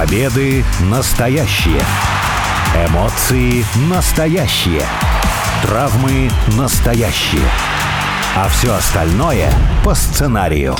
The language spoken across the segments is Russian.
Победы настоящие. Эмоции настоящие. Травмы настоящие. А все остальное по сценарию.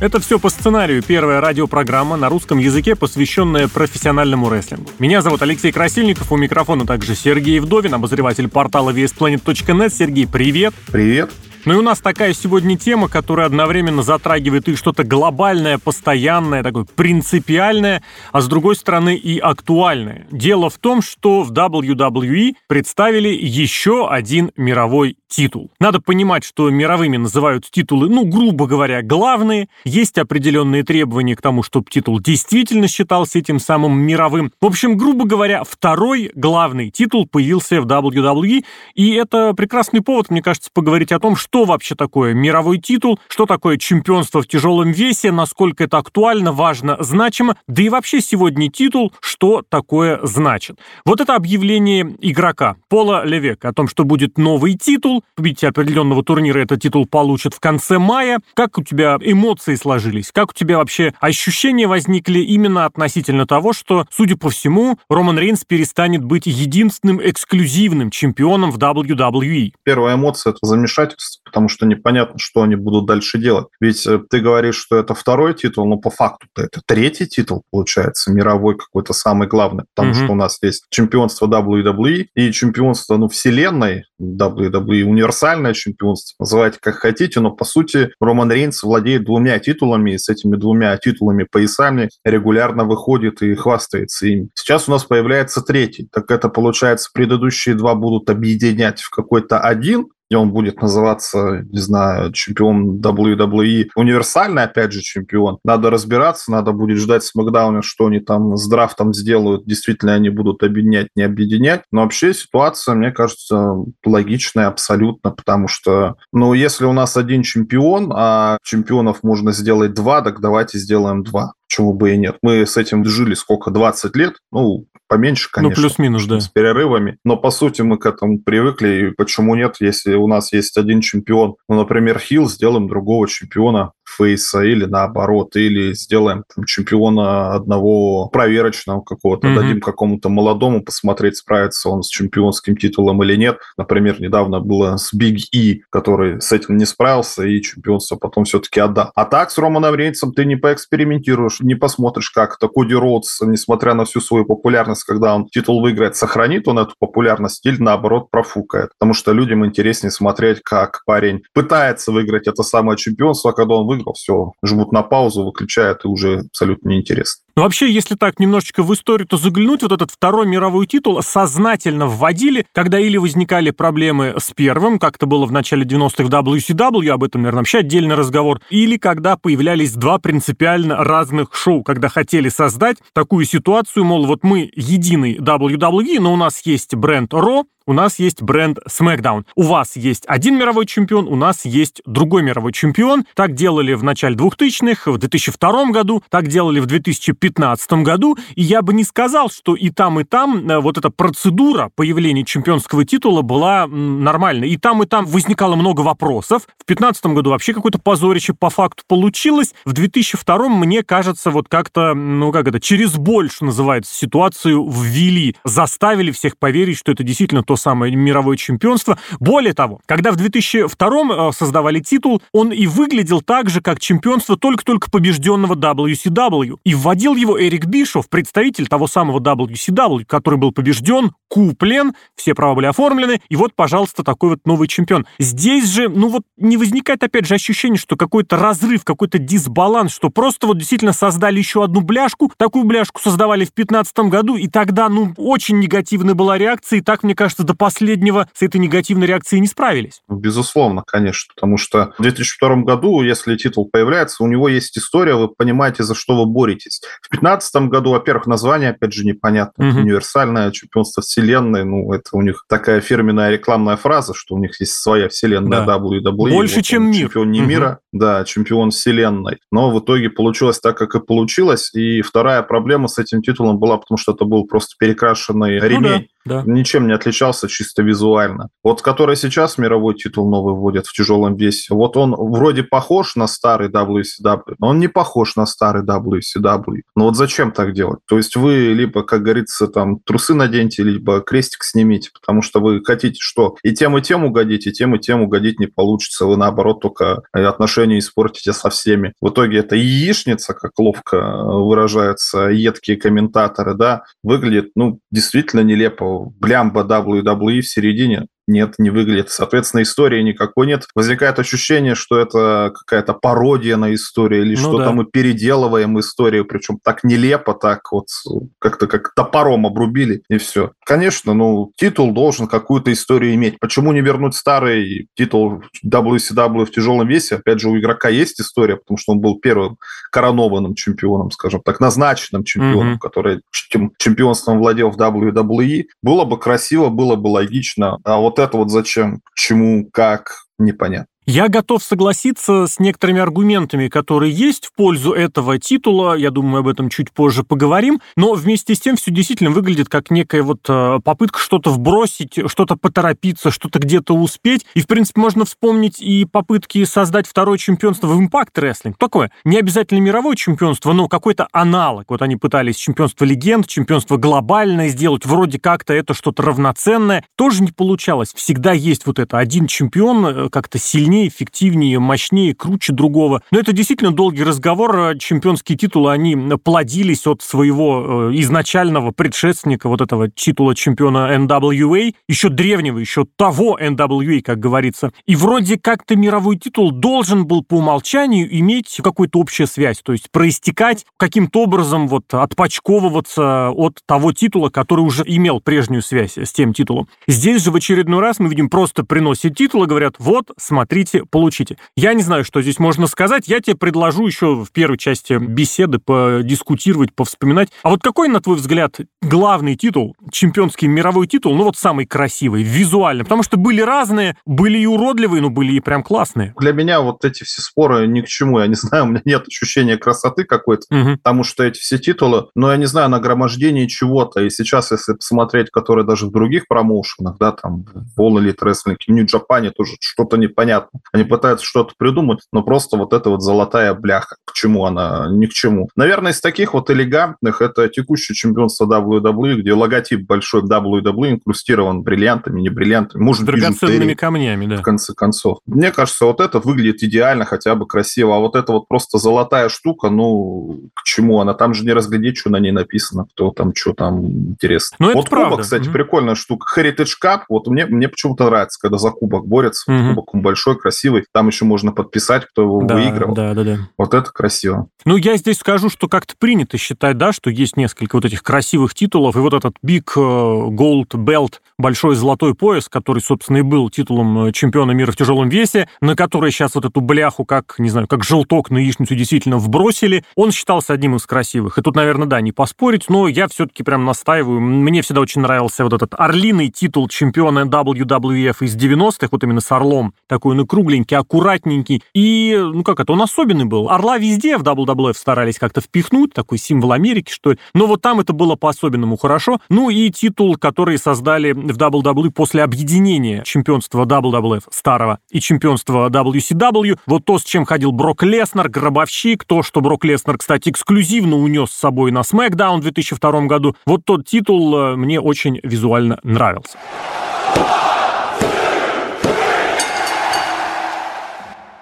Это все по сценарию. Первая радиопрограмма на русском языке, посвященная профессиональному рестлингу. Меня зовут Алексей Красильников, у микрофона также Сергей Вдовин, обозреватель портала VSPlanet.net. Сергей, привет! Привет! Ну и у нас такая сегодня тема, которая одновременно затрагивает и что-то глобальное, постоянное, такое принципиальное, а с другой стороны и актуальное. Дело в том, что в WWE представили еще один мировой титул. Надо понимать, что мировыми называют титулы, ну, грубо говоря, главные. Есть определенные требования к тому, чтобы титул действительно считался этим самым мировым. В общем, грубо говоря, второй главный титул появился в WWE, и это прекрасный повод, мне кажется, поговорить о том, что что вообще такое мировой титул, что такое чемпионство в тяжелом весе, насколько это актуально, важно, значимо, да и вообще сегодня титул, что такое значит. Вот это объявление игрока Пола Левека о том, что будет новый титул, победитель определенного турнира этот титул получит в конце мая. Как у тебя эмоции сложились? Как у тебя вообще ощущения возникли именно относительно того, что, судя по всему, Роман Рейнс перестанет быть единственным эксклюзивным чемпионом в WWE? Первая эмоция – это замешательство потому что непонятно, что они будут дальше делать. Ведь э, ты говоришь, что это второй титул, но по факту-то это третий титул, получается, мировой какой-то самый главный, потому mm-hmm. что у нас есть чемпионство WWE и чемпионство, ну, вселенной WWE, универсальное чемпионство, называйте как хотите, но, по сути, Роман Рейнс владеет двумя титулами, и с этими двумя титулами, поясами регулярно выходит и хвастается ими. Сейчас у нас появляется третий, так это, получается, предыдущие два будут объединять в какой-то один, и он будет называться, не знаю, чемпион WWE, универсальный, опять же, чемпион. Надо разбираться, надо будет ждать с Макдауна, что они там с драфтом сделают, действительно они будут объединять, не объединять. Но вообще ситуация, мне кажется, логичная абсолютно, потому что, ну, если у нас один чемпион, а чемпионов можно сделать два, так давайте сделаем два чего бы и нет. Мы с этим жили сколько, 20 лет? Ну, поменьше, ну, конечно. Ну, плюс-минус, да. С перерывами. Но, по сути, мы к этому привыкли. И почему нет, если у нас есть один чемпион, ну, например, Хилл, сделаем другого чемпиона фейса или наоборот, или сделаем там, чемпиона одного проверочного какого-то, mm-hmm. дадим какому-то молодому посмотреть, справится он с чемпионским титулом или нет. Например, недавно было с Биг И, который с этим не справился и чемпионство потом все-таки отдал. А так с Романом Рейнсом ты не поэкспериментируешь, не посмотришь, как это Коди Роудс, несмотря на всю свою популярность, когда он титул выиграет, сохранит он эту популярность или наоборот профукает. Потому что людям интереснее смотреть, как парень пытается выиграть это самое чемпионство, а когда он выиграл, все, жмут на паузу, выключают, и уже абсолютно неинтересно. Но вообще, если так немножечко в историю, то заглянуть, вот этот второй мировой титул сознательно вводили, когда или возникали проблемы с первым, как это было в начале 90-х в WCW, об этом, наверное, вообще отдельный разговор, или когда появлялись два принципиально разных шоу, когда хотели создать такую ситуацию, мол, вот мы единый WWE, но у нас есть бренд Raw, у нас есть бренд SmackDown. У вас есть один мировой чемпион, у нас есть другой мировой чемпион. Так делали в начале 2000-х, в 2002 году, так делали в 2015 году. И я бы не сказал, что и там, и там э, вот эта процедура появления чемпионского титула была нормальной. И там, и там возникало много вопросов. В 2015 году вообще какое-то позорище по факту получилось. В 2002 мне кажется, вот как-то, ну как это, через больше называется, ситуацию ввели. Заставили всех поверить, что это действительно то самое мировое чемпионство. Более того, когда в 2002 э, создавали титул, он и выглядел так же, как чемпионство только-только побежденного WCW. И вводил его Эрик Бишов, представитель того самого WCW, который был побежден, куплен, все права были оформлены, и вот, пожалуйста, такой вот новый чемпион. Здесь же, ну вот, не возникает, опять же, ощущение, что какой-то разрыв, какой-то дисбаланс, что просто вот действительно создали еще одну бляшку, такую бляшку создавали в 2015 году, и тогда, ну, очень негативная была реакция, и так, мне кажется, до последнего с этой негативной реакцией не справились. Безусловно, конечно, потому что в 2002 году, если титул появляется, у него есть история, вы понимаете, за что вы боретесь. В 2015 году, во-первых, название, опять же, непонятно. Угу. Универсальное чемпионство вселенной, ну, это у них такая фирменная рекламная фраза, что у них есть своя вселенная да. WWE. Больше, вот чем мир. Чемпион не угу. мира, да, чемпион вселенной. Но в итоге получилось так, как и получилось. И вторая проблема с этим титулом была, потому что это был просто перекрашенный ну, ремень. Да да. ничем не отличался чисто визуально. Вот который сейчас мировой титул новый вводят в тяжелом весе, вот он вроде похож на старый WCW, но он не похож на старый WCW. Но вот зачем так делать? То есть вы либо, как говорится, там трусы наденьте, либо крестик снимите, потому что вы хотите что? И тем, и тем угодить, и тем, и тем угодить не получится. Вы, наоборот, только отношения испортите со всеми. В итоге это яичница, как ловко выражаются едкие комментаторы, да, выглядит, ну, действительно нелепо. Блямба WWE в середине нет, не выглядит. Соответственно, истории никакой нет. Возникает ощущение, что это какая-то пародия на историю или ну, что-то да. мы переделываем историю, причем так нелепо, так вот как-то как топором обрубили и все. Конечно, ну, титул должен какую-то историю иметь. Почему не вернуть старый титул WCW в тяжелом весе? Опять же, у игрока есть история, потому что он был первым коронованным чемпионом, скажем так, назначенным чемпионом, mm-hmm. который чемпионством владел в WWE. Было бы красиво, было бы логично. А вот это вот зачем, к чему, как, непонятно. Я готов согласиться с некоторыми аргументами, которые есть в пользу этого титула. Я думаю, об этом чуть позже поговорим. Но вместе с тем все действительно выглядит как некая вот э, попытка что-то вбросить, что-то поторопиться, что-то где-то успеть. И, в принципе, можно вспомнить и попытки создать второе чемпионство в Impact Wrestling. Такое, не обязательно мировое чемпионство, но какой-то аналог. Вот они пытались чемпионство легенд, чемпионство глобальное сделать, вроде как-то это что-то равноценное. Тоже не получалось. Всегда есть вот это один чемпион, э, как-то сильнее сильнее, эффективнее, мощнее, круче другого. Но это действительно долгий разговор. Чемпионские титулы, они плодились от своего э, изначального предшественника, вот этого титула чемпиона NWA, еще древнего, еще того NWA, как говорится. И вроде как-то мировой титул должен был по умолчанию иметь какую-то общую связь, то есть проистекать каким-то образом, вот отпочковываться от того титула, который уже имел прежнюю связь с тем титулом. Здесь же в очередной раз мы видим просто приносит титул и говорят, вот, смотрите, хотите, получите. Я не знаю, что здесь можно сказать. Я тебе предложу еще в первой части беседы подискутировать, повспоминать. А вот какой, на твой взгляд, главный титул, чемпионский мировой титул, ну вот самый красивый, визуально? Потому что были разные, были и уродливые, но были и прям классные. Для меня вот эти все споры ни к чему. Я не знаю, у меня нет ощущения красоты какой-то, угу. потому что эти все титулы, но я не знаю, нагромождение чего-то. И сейчас, если посмотреть, которые даже в других промоушенах, да, там, All Elite Wrestling, в Нью-Джапане тоже что-то непонятно. Они пытаются что-то придумать, но просто вот эта вот золотая бляха. К чему она? Ни к чему. Наверное, из таких вот элегантных это текущее чемпионство WWE, где логотип большой WWE инкрустирован бриллиантами, не бриллиантами, может, драгоценными камнями, да. В конце концов. Мне кажется, вот это выглядит идеально, хотя бы красиво, а вот это вот просто золотая штука, ну, к чему она? Там же не разглядеть, что на ней написано, кто там, что там интересно. Ну, это вот правда. кубок, кстати, mm-hmm. прикольная штука. Heritage Cup, вот мне, мне почему-то нравится, когда за кубок борется. Mm-hmm. Кубок он большой, красивый. Там еще можно подписать, кто его да, выиграл. Да, да, да. Вот это красиво. Ну, я здесь скажу, что как-то принято считать, да, что есть несколько вот этих красивых титулов, и вот этот Big э, Gold Belt, большой золотой пояс, который, собственно, и был титулом э, чемпиона мира в тяжелом весе, на который сейчас вот эту бляху, как, не знаю, как желток на яичницу действительно вбросили, он считался одним из красивых. И тут, наверное, да, не поспорить, но я все-таки прям настаиваю. Мне всегда очень нравился вот этот орлиный титул чемпиона WWF из 90-х, вот именно с орлом, такой, ну, кругленький, аккуратненький. И, ну как это, он особенный был. Орла везде в WWF старались как-то впихнуть, такой символ Америки, что ли. Но вот там это было по-особенному хорошо. Ну и титул, который создали в WWE после объединения чемпионства WWF старого и чемпионства WCW. Вот то, с чем ходил Брок Леснер, гробовщик, то, что Брок Леснер, кстати, эксклюзивно унес с собой на SmackDown в 2002 году. Вот тот титул э, мне очень визуально нравился.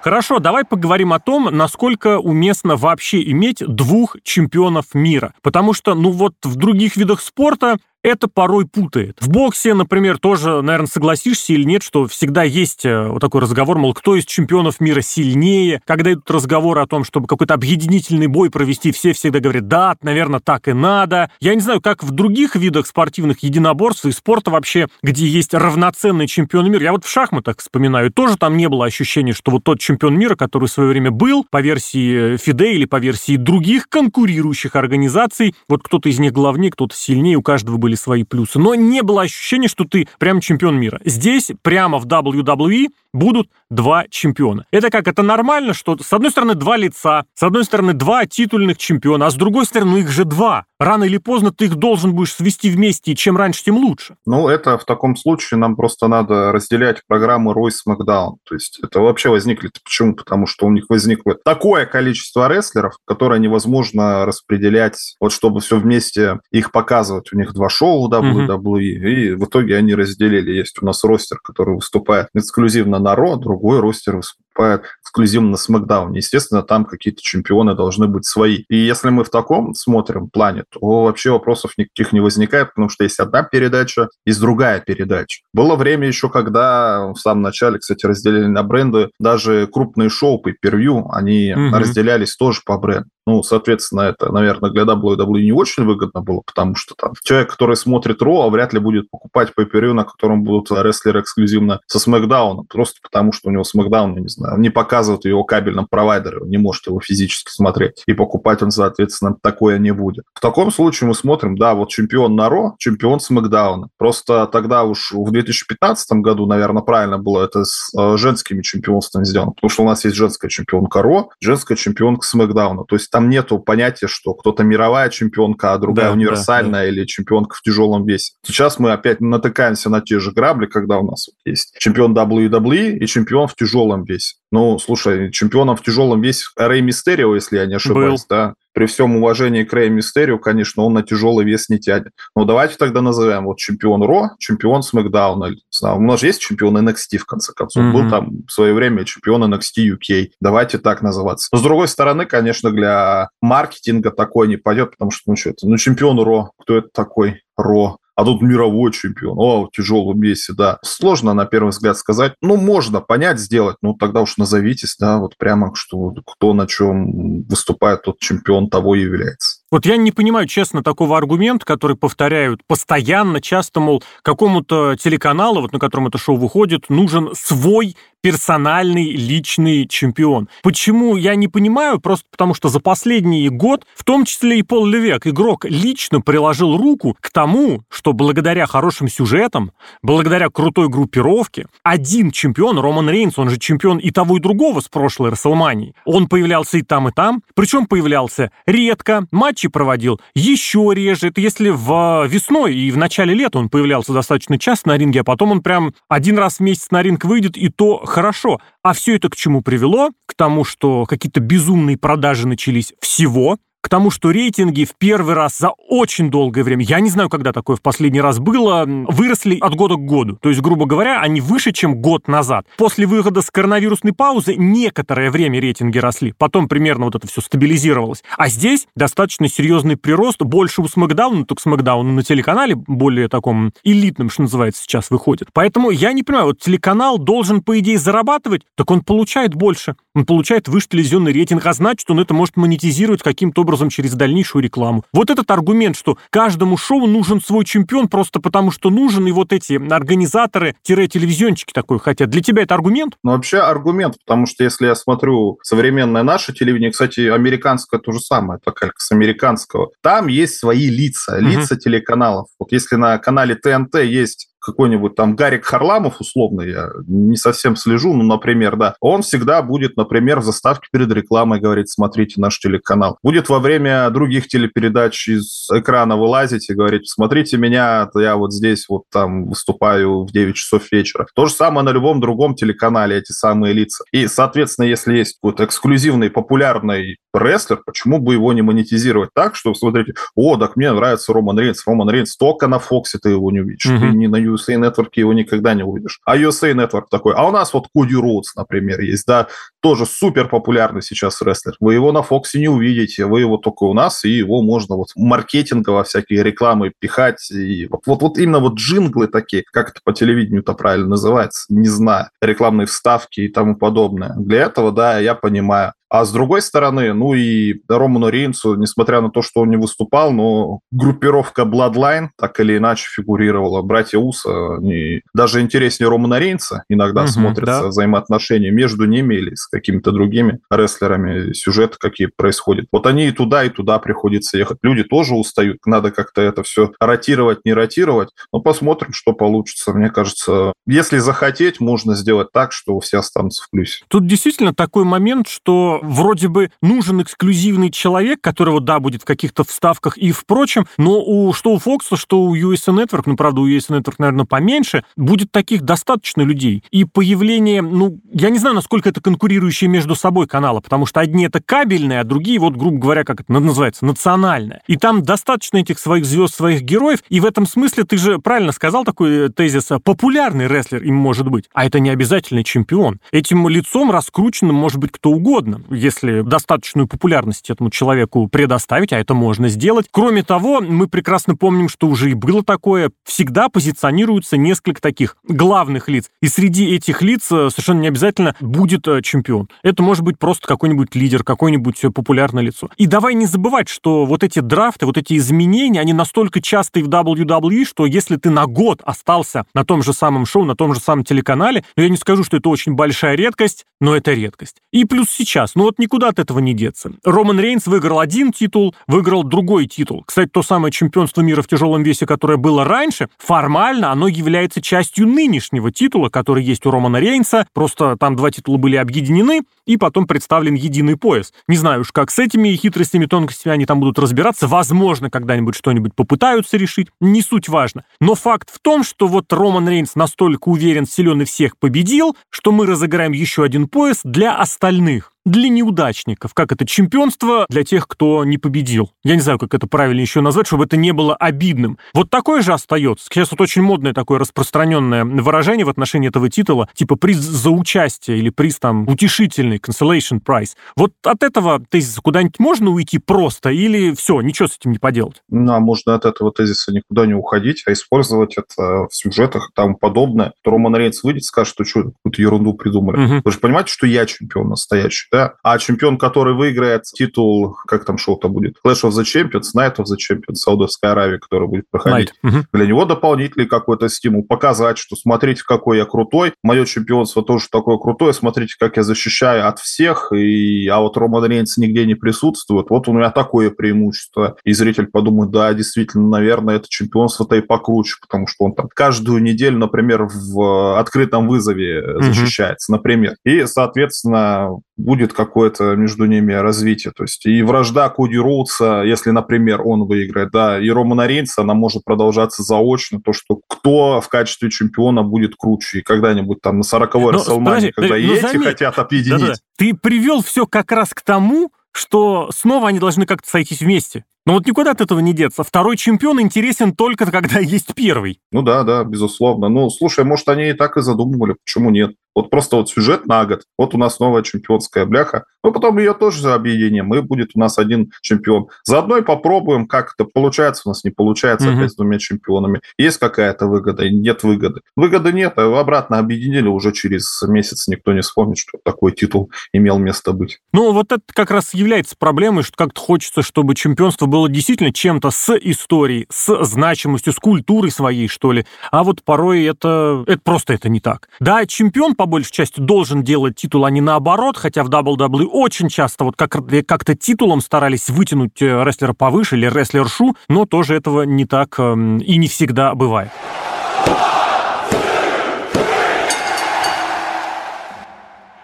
Хорошо, давай поговорим о том, насколько уместно вообще иметь двух чемпионов мира. Потому что, ну вот в других видах спорта это порой путает. В боксе, например, тоже, наверное, согласишься или нет, что всегда есть э, вот такой разговор, мол, кто из чемпионов мира сильнее. Когда идут разговоры о том, чтобы какой-то объединительный бой провести, все всегда говорят, да, наверное, так и надо. Я не знаю, как в других видах спортивных единоборств и спорта вообще, где есть равноценный чемпион мира. Я вот в шахматах вспоминаю, тоже там не было ощущения, что вот тот чемпион мира, который в свое время был, по версии ФИДЕ или по версии других конкурирующих организаций, вот кто-то из них главнее, кто-то сильнее, у каждого были свои плюсы, но не было ощущения, что ты прям чемпион мира. Здесь прямо в WWE будут два чемпиона. Это как? Это нормально, что с одной стороны два лица, с одной стороны два титульных чемпиона, а с другой стороны их же два. Рано или поздно ты их должен будешь свести вместе, и чем раньше, тем лучше. Ну, это в таком случае нам просто надо разделять программы Рой Смакдаун. То есть это вообще возникли. Почему? Потому что у них возникло такое количество рестлеров, которое невозможно распределять, вот чтобы все вместе их показывать. У них два шоу WWE, mm-hmm. и в итоге они разделили. Есть у нас ростер, который выступает эксклюзивно на Ро, другой ростер выступает эксклюзивно на Смакдауне. Естественно, там какие-то чемпионы должны быть свои. И если мы в таком смотрим плане, то вообще вопросов никаких не возникает, потому что есть одна передача, есть другая передача. Было время еще, когда в самом начале, кстати, разделили на бренды, даже крупные шоу по первью, они mm-hmm. разделялись тоже по бренду. Ну, соответственно, это, наверное, для WWE не очень выгодно было, потому что там человек, который смотрит Ро, вряд ли будет покупать по на котором будут рестлеры эксклюзивно со Смакдауном, просто потому что у него Смакдаун, не знаю, не показывают его кабельном провайдере, он не может его физически смотреть, и покупать он, соответственно, такое не будет. В таком случае мы смотрим, да, вот чемпион на Ро, чемпион Смакдауна. Просто тогда уж в 2015 году, наверное, правильно было это с э, женскими чемпионствами сделано, потому что у нас есть женская чемпионка Ро, женская чемпионка Смакдауна. То есть там нету понятия, что кто-то мировая чемпионка, а другая да, универсальная да, да. или чемпионка в тяжелом весе. Сейчас мы опять натыкаемся на те же грабли, когда у нас есть чемпион WWE и чемпион в тяжелом весе. Ну, слушай, чемпионом в тяжелом весе Рэй Мистерио, если я не ошибаюсь, Был. да, при всем уважении к Рэю Мистерию, конечно, он на тяжелый вес не тянет. Но давайте тогда назовем вот чемпион Ро, чемпион Смакдауна. У нас же есть чемпион NXT, в конце концов. Mm-hmm. Был там в свое время чемпион NXT UK. Давайте так называться. Но, с другой стороны, конечно, для маркетинга такое не пойдет, потому что, ну что это, ну чемпион Ро, кто это такой? Ро а тут мировой чемпион. О, в тяжелом весе, да. Сложно на первый взгляд сказать. Ну, можно понять, сделать. Ну, тогда уж назовитесь, да, вот прямо, что кто на чем выступает, тот чемпион того и является. Вот я не понимаю, честно, такого аргумента, который повторяют постоянно, часто, мол, какому-то телеканалу, вот на котором это шоу выходит, нужен свой персональный личный чемпион. Почему, я не понимаю, просто потому что за последний год, в том числе и Пол Левек, игрок лично приложил руку к тому, что благодаря хорошим сюжетам, благодаря крутой группировке, один чемпион, Роман Рейнс, он же чемпион и того, и другого с прошлой Расселмании, он появлялся и там, и там, причем появлялся редко, матчи проводил еще реже. Это если в весной и в начале лета он появлялся достаточно часто на ринге, а потом он прям один раз в месяц на ринг выйдет, и то хорошо. А все это к чему привело? К тому, что какие-то безумные продажи начались всего, к тому, что рейтинги в первый раз за очень долгое время, я не знаю, когда такое в последний раз было, выросли от года к году. То есть, грубо говоря, они выше, чем год назад. После выхода с коронавирусной паузы некоторое время рейтинги росли. Потом примерно вот это все стабилизировалось. А здесь достаточно серьезный прирост. Больше у Смакдауна, только Смакдаун на телеканале более таком элитном, что называется, сейчас выходит. Поэтому я не понимаю, вот телеканал должен, по идее, зарабатывать, так он получает больше. Он получает выше телевизионный рейтинг, а значит, он это может монетизировать каким-то образом через дальнейшую рекламу. Вот этот аргумент, что каждому шоу нужен свой чемпион просто потому, что нужен, и вот эти организаторы-телевизионщики такой хотят. Для тебя это аргумент? Ну, вообще аргумент, потому что если я смотрю современное наше телевидение, кстати, американское то же самое, это как с американского, там есть свои лица, лица угу. телеканалов. Вот если на канале ТНТ есть какой-нибудь там Гарик Харламов, условно, я не совсем слежу, ну, например, да, он всегда будет, например, в заставке перед рекламой говорить, смотрите наш телеканал. Будет во время других телепередач из экрана вылазить и говорить, смотрите меня, я вот здесь вот там выступаю в 9 часов вечера. То же самое на любом другом телеканале, эти самые лица. И, соответственно, если есть какой-то эксклюзивный, популярный рестлер, почему бы его не монетизировать так, что, смотрите, о, так мне нравится Роман Рейнс, Роман Рейнс, только на Фоксе ты его не увидишь, mm-hmm. ты не на USA Network его никогда не увидишь. А USA Network такой, а у нас вот Коди Роудс, например, есть, да, тоже супер популярный сейчас рестлер. Вы его на Фоксе не увидите, вы его только у нас, и его можно вот маркетингово всякие рекламы пихать. И вот, вот, вот именно вот джинглы такие, как это по телевидению-то правильно называется, не знаю, рекламные вставки и тому подобное. Для этого, да, я понимаю. А с другой стороны, ну и Роману Рейнсу, несмотря на то, что он не выступал, но группировка Bloodline так или иначе фигурировала. Братья Уса, они даже интереснее Романа Рейнса иногда угу, смотрятся да. взаимоотношения между ними или с какими-то другими рестлерами, сюжеты какие происходят. Вот они и туда, и туда приходится ехать. Люди тоже устают, надо как-то это все ротировать, не ротировать. Но посмотрим, что получится. Мне кажется, если захотеть, можно сделать так, что все останутся в плюсе. Тут действительно такой момент, что вроде бы нужен эксклюзивный человек, которого, да, будет в каких-то вставках и впрочем, но у, что у Fox, что у USA Network, ну, правда, у USA Network, наверное, поменьше, будет таких достаточно людей. И появление, ну, я не знаю, насколько это конкурирующие между собой каналы, потому что одни это кабельные, а другие, вот, грубо говоря, как это называется, национальные. И там достаточно этих своих звезд, своих героев, и в этом смысле ты же правильно сказал такой э, тезис, а популярный рестлер им может быть, а это не обязательно чемпион. Этим лицом раскрученным может быть кто угодно, если достаточную популярность этому человеку предоставить, а это можно сделать. Кроме того, мы прекрасно помним, что уже и было такое, всегда позиционируются несколько таких главных лиц, и среди этих лиц э, совершенно не обязательно будет э, чемпион. Это может быть просто какой-нибудь лидер, какое-нибудь популярное лицо. И давай не забывать, что вот эти драфты, вот эти изменения, они настолько частые в WWE, что если ты на год остался на том же самом шоу, на том же самом телеканале, я не скажу, что это очень большая редкость, но это редкость. И плюс сейчас, ну вот никуда от этого не деться. Роман Рейнс выиграл один титул, выиграл другой титул. Кстати, то самое чемпионство мира в тяжелом весе, которое было раньше, формально оно является частью нынешнего титула, который есть у Романа Рейнса, просто там два титула были объединены, и потом представлен единый пояс. Не знаю уж, как с этими хитростями, тонкостями они там будут разбираться. Возможно, когда-нибудь что-нибудь попытаются решить. Не суть важно. Но факт в том, что вот Роман Рейнс настолько уверен, силен и всех победил, что мы разыграем еще один пояс для остальных для неудачников, как это чемпионство для тех, кто не победил. Я не знаю, как это правильно еще назвать, чтобы это не было обидным. Вот такое же остается. Сейчас вот очень модное такое распространенное выражение в отношении этого титула, типа приз за участие или приз там утешительный, consolation prize. Вот от этого тезиса куда-нибудь можно уйти просто или все, ничего с этим не поделать? Ну, а можно от этого тезиса никуда не уходить, а использовать это в сюжетах и тому подобное. То Роман Рейнс выйдет, скажет, что что, какую-то ерунду придумали. Угу. Вы же понимаете, что я чемпион настоящий, да? Да, а чемпион, который выиграет титул, как там шоу-то будет, Clash of the Champions, Night of the Champions, Саудовская Аравия, который будет проходить, Night. для него дополнительный какой-то стимул, показать, что смотрите, какой я крутой, мое чемпионство тоже такое крутое, смотрите, как я защищаю от всех, и, а вот Роман Рейнс нигде не присутствует, вот у меня такое преимущество. И зритель подумает, да, действительно, наверное, это чемпионство-то и покруче, потому что он там каждую неделю, например, в открытом вызове защищается, mm-hmm. например. И, соответственно, будет какое-то между ними развитие. То есть и вражда Коди Роудса, если, например, он выиграет, да, и Романа Рейнса, она может продолжаться заочно, то, что кто в качестве чемпиона будет круче, и когда-нибудь там на 40-й Расселмане, когда ты, и ну, эти заметь, хотят объединить. Да-да. Ты привел все как раз к тому, что снова они должны как-то сойтись вместе. Но вот никуда от этого не деться. Второй чемпион интересен только когда есть первый. Ну да, да, безусловно. Ну, слушай, может, они и так и задумывали, почему нет? Вот просто вот сюжет на год. Вот у нас новая чемпионская бляха. Мы потом ее тоже за объединим, и будет у нас один чемпион. Заодно и попробуем, как это получается у нас, не получается угу. опять с двумя чемпионами. Есть какая-то выгода, нет выгоды. Выгоды нет, а обратно объединили, уже через месяц никто не вспомнит, что такой титул имел место быть. Ну, вот это как раз является проблемой, что как-то хочется, чтобы чемпионство было действительно чем-то с историей, с значимостью, с культурой своей, что ли. А вот порой это, это просто это не так. Да, чемпион по большей части должен делать титул, а не наоборот, хотя в WWE очень часто вот как- как-то титулом старались вытянуть э, рестлера повыше или рестлершу, но тоже этого не так эм, и не всегда бывает.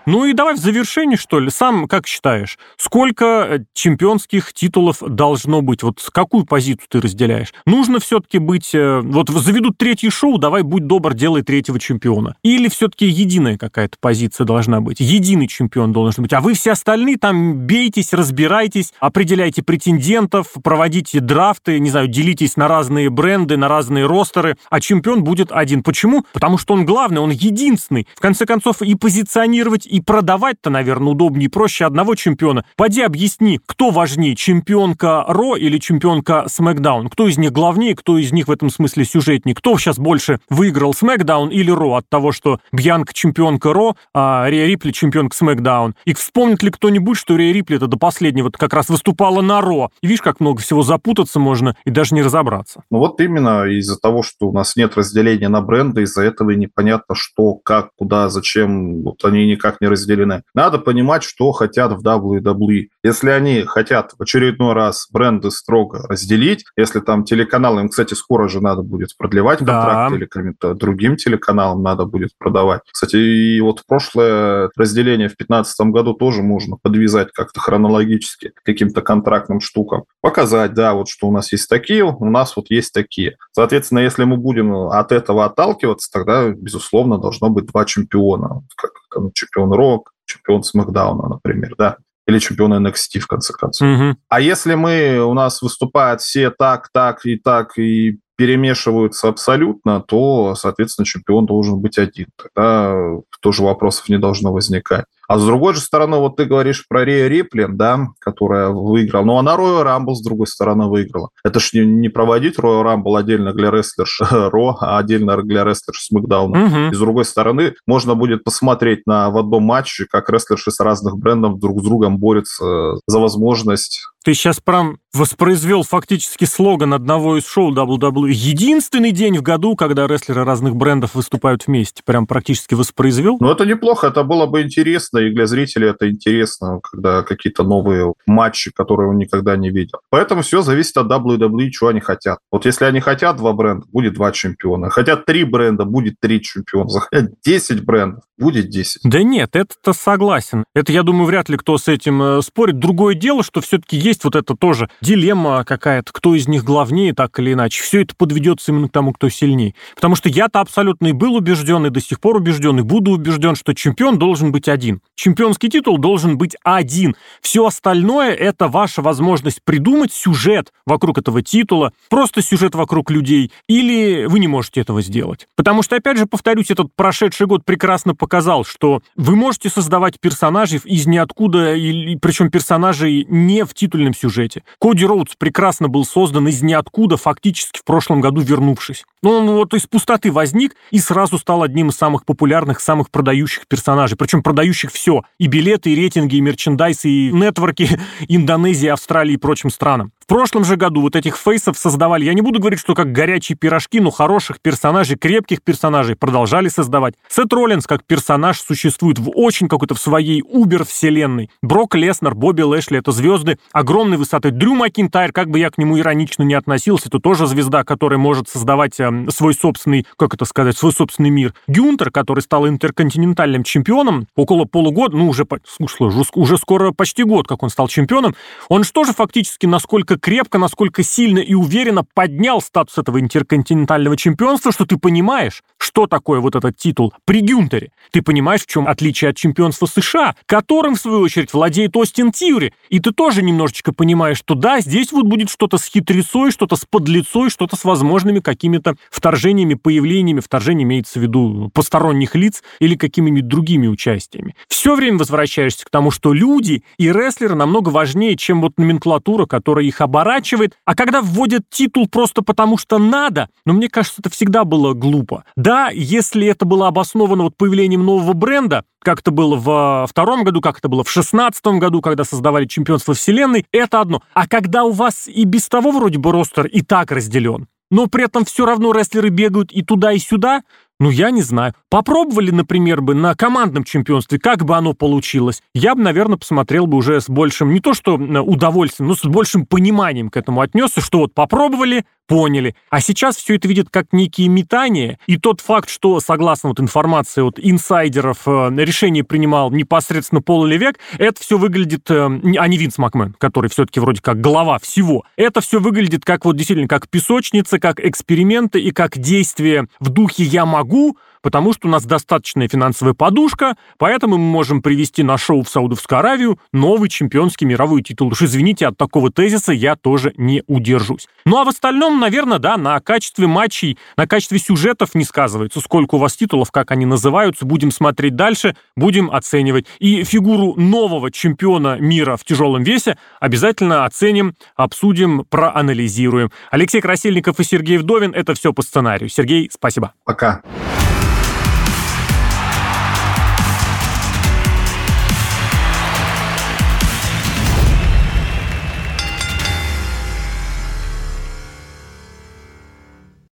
Ну и давай в завершении, что ли, сам как считаешь, сколько э, чемпионских титулов должно быть? Вот какую позицию ты разделяешь? Нужно все-таки быть... Э, вот заведут третье шоу, давай, будь добр, делай третьего чемпиона. Или все-таки единая какая-то позиция должна быть? Единый чемпион должен быть. А вы все остальные там бейтесь, разбирайтесь, определяйте претендентов, проводите драфты, не знаю, делитесь на разные бренды, на разные ростеры, а чемпион будет один. Почему? Потому что он главный, он единственный. В конце концов, и позиционировать, И продавать-то, наверное, удобнее и проще одного чемпиона. Пойди объясни, кто важнее, чемпионка Ро или чемпионка Смакдаун? Кто из них главнее, кто из них в этом смысле сюжетнее? Кто сейчас больше выиграл Смакдаун или Ро от того, что Бьянка чемпионка Ро, а Рия Рипли чемпионка Смакдаун? И вспомнит ли кто-нибудь, что Рия Рипли это до последнего как раз выступала на Ро? И видишь, как много всего запутаться можно и даже не разобраться. Ну вот именно из-за того, что у нас нет разделения на бренды, из-за этого и непонятно, что, как, куда, зачем, вот они никак не разделены. Надо понимать, что хотят в WWE. Если они хотят в очередной раз бренды строго разделить, если там телеканалы, им, кстати, скоро же надо будет продлевать контракт да. или каким-то другим телеканалам надо будет продавать. Кстати, и вот прошлое разделение в 2015 году тоже можно подвязать как-то хронологически каким-то контрактным штукам. Показать, да, вот что у нас есть такие, у нас вот есть такие. Соответственно, если мы будем от этого отталкиваться, тогда, безусловно, должно быть два чемпиона, как там, чемпион Рок, чемпион Смакдауна, например, да или чемпион NXT, в конце концов. Угу. А если мы, у нас выступают все так, так и так, и перемешиваются абсолютно, то, соответственно, чемпион должен быть один. Тогда тоже вопросов не должно возникать. А с другой же стороны, вот ты говоришь про Рия Риплин, да, которая выиграла. Ну, она Роя Рамбл, с другой стороны, выиграла. Это ж не, не проводить Роя Рамбл отдельно для рестлерш Ро, а отдельно для рестлерш Смакдауна. Угу. И с другой стороны, можно будет посмотреть на в одном матче, как рестлерши с разных брендов друг с другом борются за возможность ты сейчас прям воспроизвел фактически слоган одного из шоу WWE. Единственный день в году, когда рестлеры разных брендов выступают вместе. Прям практически воспроизвел. Ну, это неплохо, это было бы интересно, и для зрителей это интересно, когда какие-то новые матчи, которые он никогда не видел. Поэтому все зависит от WWE, что они хотят. Вот если они хотят два бренда, будет два чемпиона. Хотят три бренда, будет три чемпиона. Захотят 10 брендов, будет 10. Да нет, это-то согласен. Это, я думаю, вряд ли кто с этим э, спорит. Другое дело, что все-таки есть вот это тоже дилемма какая-то, кто из них главнее, так или иначе. Все это подведется именно к тому, кто сильнее. Потому что я-то абсолютно и был убежден, и до сих пор убежден, и буду убежден, что чемпион должен быть один. Чемпионский титул должен быть один. Все остальное — это ваша возможность придумать сюжет вокруг этого титула, просто сюжет вокруг людей, или вы не можете этого сделать. Потому что, опять же, повторюсь, этот прошедший год прекрасно показал, что вы можете создавать персонажей из ниоткуда, и, причем персонажей не в титульном сюжете. Коди Роудс прекрасно был создан из ниоткуда, фактически в прошлом году вернувшись. Но он вот из пустоты возник и сразу стал одним из самых популярных, самых продающих персонажей. Причем продающих все. И билеты, и рейтинги, и мерчендайз, и нетворки Индонезии, Австралии и прочим странам. В прошлом же году вот этих фейсов создавали, я не буду говорить, что как горячие пирожки, но хороших персонажей, крепких персонажей продолжали создавать. Сет Роллинс как персонаж существует в очень какой-то в своей убер-вселенной. Брок Леснер, Бобби Лэшли — это звезды огромной высоты. Дрю Макинтайр, как бы я к нему иронично не относился, это тоже звезда, которая может создавать э, свой собственный, как это сказать, свой собственный мир. Гюнтер, который стал интерконтинентальным чемпионом около полугода, ну уже, слушай, уже скоро почти год, как он стал чемпионом, он что же фактически насколько крепко, насколько сильно и уверенно поднял статус этого интерконтинентального чемпионства, что ты понимаешь, что такое вот этот титул при Гюнтере. Ты понимаешь, в чем отличие от чемпионства США, которым, в свою очередь, владеет Остин Тьюри. И ты тоже немножечко понимаешь, что да, здесь вот будет что-то с хитрецой, что-то с подлецой, что-то с возможными какими-то вторжениями, появлениями, вторжение имеется в виду посторонних лиц или какими-нибудь другими участиями. Все время возвращаешься к тому, что люди и рестлеры намного важнее, чем вот номенклатура, которая их оборачивает. А когда вводят титул просто потому, что надо, но ну, мне кажется, это всегда было глупо. Да, если это было обосновано вот появлением нового бренда, как это было в втором году, как это было в шестнадцатом году, когда создавали чемпионство вселенной, это одно. А когда у вас и без того вроде бы ростер и так разделен, но при этом все равно рестлеры бегают и туда, и сюда, ну, я не знаю. Попробовали, например, бы на командном чемпионстве, как бы оно получилось. Я бы, наверное, посмотрел бы уже с большим, не то что удовольствием, но с большим пониманием к этому отнесся, что вот попробовали, поняли. А сейчас все это видят как некие метания, и тот факт, что, согласно вот информации от инсайдеров, э, решение принимал непосредственно Пол Левек, это все выглядит, э, а не Винс Макмен, который все-таки вроде как глава всего, это все выглядит как вот действительно как песочница, как эксперименты и как действие в духе «я могу», потому что у нас достаточная финансовая подушка, поэтому мы можем привести на шоу в Саудовскую Аравию новый чемпионский мировой титул. Уж извините, от такого тезиса я тоже не удержусь. Ну а в остальном, наверное, да, на качестве матчей, на качестве сюжетов не сказывается. Сколько у вас титулов, как они называются, будем смотреть дальше, будем оценивать. И фигуру нового чемпиона мира в тяжелом весе обязательно оценим, обсудим, проанализируем. Алексей Красильников и Сергей Вдовин – это все по сценарию. Сергей, спасибо. Пока.